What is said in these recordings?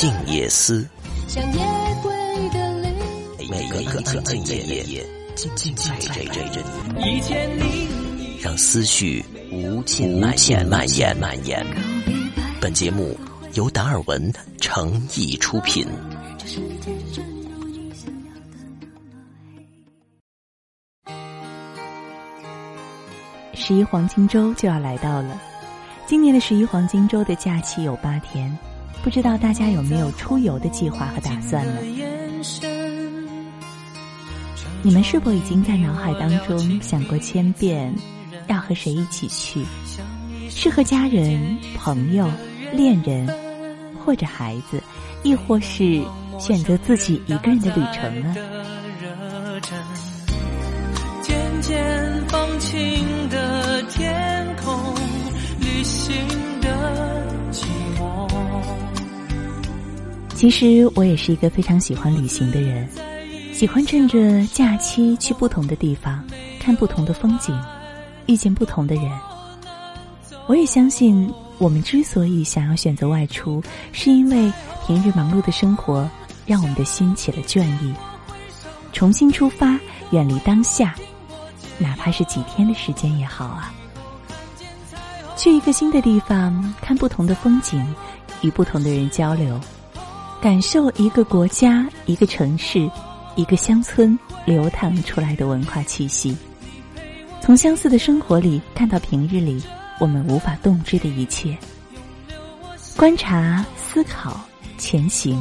静夜思，像夜归的泪。每个安静的夜，静静陪着你，让思绪无尽蔓延蔓延蔓延。本节目由达尔文诚意出品。这世界真有你想要的十一黄金周就要来到了，今年的十一黄金周的假期有八天，不知道大家有没有出游的计划和打算呢？你们是否已经在脑海当中想过千遍，要和谁一起去？是和家人、朋友、恋人，或者孩子，亦或是选择自己一个人的旅程呢？渐渐放晴的天空，旅行其实我也是一个非常喜欢旅行的人，喜欢趁着假期去不同的地方，看不同的风景，遇见不同的人。我也相信，我们之所以想要选择外出，是因为平日忙碌的生活让我们的心起了倦意，重新出发，远离当下，哪怕是几天的时间也好啊。去一个新的地方，看不同的风景，与不同的人交流。感受一个国家、一个城市、一个乡村流淌出来的文化气息，从相似的生活里看到平日里我们无法洞知的一切，观察、思考、前行，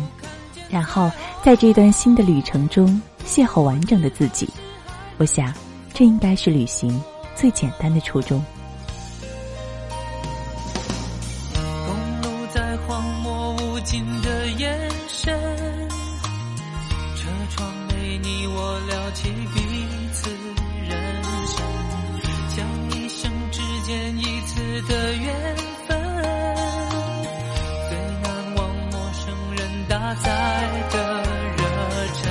然后在这段新的旅程中邂逅完整的自己。我想，这应该是旅行最简单的初衷。的缘分，最难忘陌生人搭载的热忱。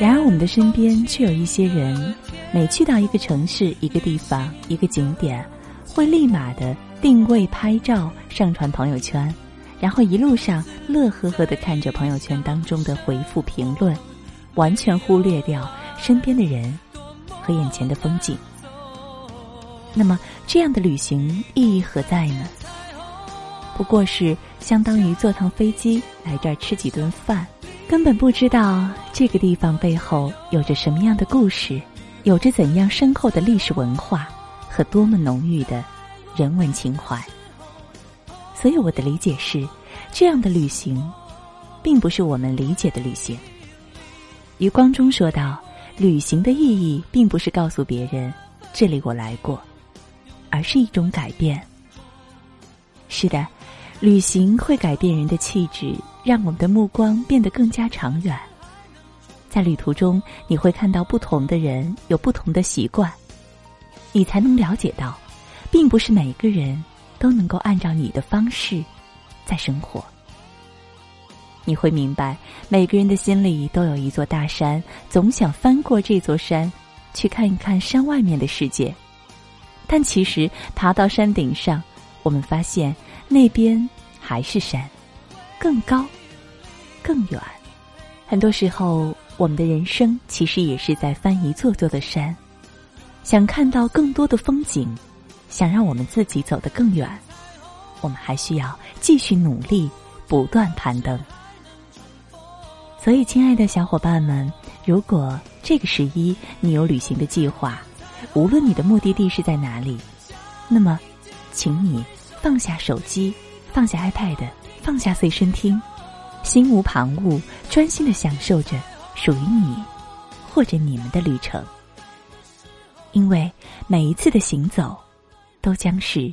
然而，我们的身边却有一些人，每去到一个城市、一个地方、一个景点，会立马的定位、拍照、上传朋友圈，然后一路上乐呵呵的看着朋友圈当中的回复评论，完全忽略掉身边的人和眼前的风景。那么，这样的旅行意义何在呢？不过是相当于坐趟飞机来这儿吃几顿饭，根本不知道这个地方背后有着什么样的故事，有着怎样深厚的历史文化和多么浓郁的人文情怀。所以我的理解是，这样的旅行，并不是我们理解的旅行。余光中说道：“旅行的意义，并不是告诉别人这里我来过，而是一种改变。”是的，旅行会改变人的气质，让我们的目光变得更加长远。在旅途中，你会看到不同的人有不同的习惯，你才能了解到，并不是每个人都能够按照你的方式在生活。你会明白，每个人的心里都有一座大山，总想翻过这座山，去看一看山外面的世界。但其实爬到山顶上，我们发现那边还是山，更高，更远。很多时候，我们的人生其实也是在翻一座座的山，想看到更多的风景，想让我们自己走得更远，我们还需要继续努力，不断攀登。所以，亲爱的小伙伴们，如果这个十一你有旅行的计划，无论你的目的地是在哪里，那么，请你放下手机，放下 iPad，放下随身听，心无旁骛，专心的享受着属于你或者你们的旅程。因为每一次的行走，都将是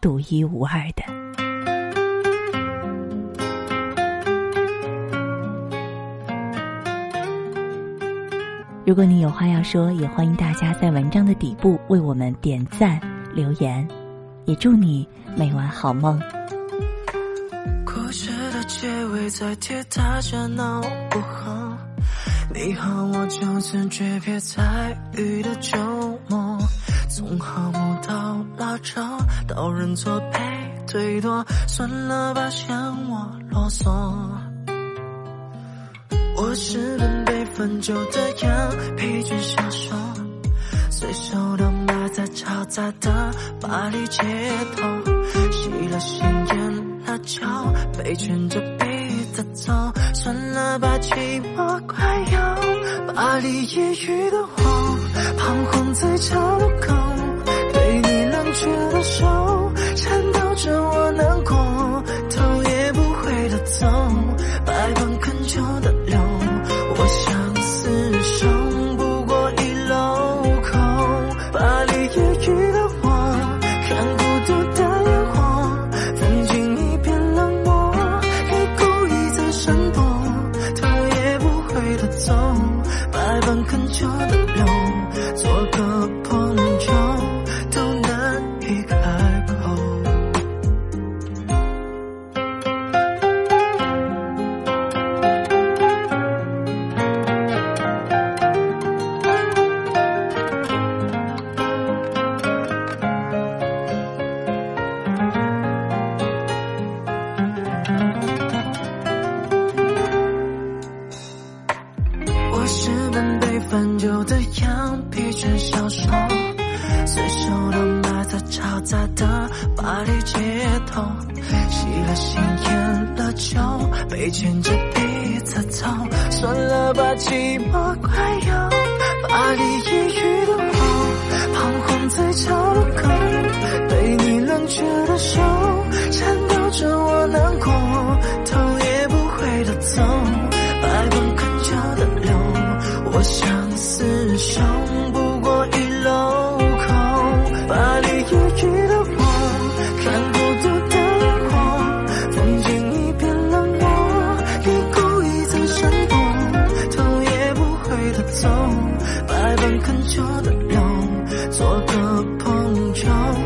独一无二的。如果你有话要说，也欢迎大家在文章的底部为我们点赞留言，也祝你每晚好梦。故事的结尾在铁塔下闹不好，你和我就此诀别在雨的周末，从哈姆到拉扯到人作陪推脱，算了吧，嫌我啰嗦。我是本分酒的样，疲倦消瘦，随手都埋在嘈杂的巴黎街头，吸了鲜烟了酒，被牵着鼻子走，算了吧，寂寞快要巴黎夜雨的我，彷徨在岔路口，被你冷却的手。巴黎街头，吸了鲜烟了酒，被牵着鼻子走，算了吧，寂寞快要巴黎夜雨的我，彷徨在桥路口，被你冷却的手颤抖着我难过，头也不回的走，百般恳求的流，我相思剩百般恳求的流，做个朋友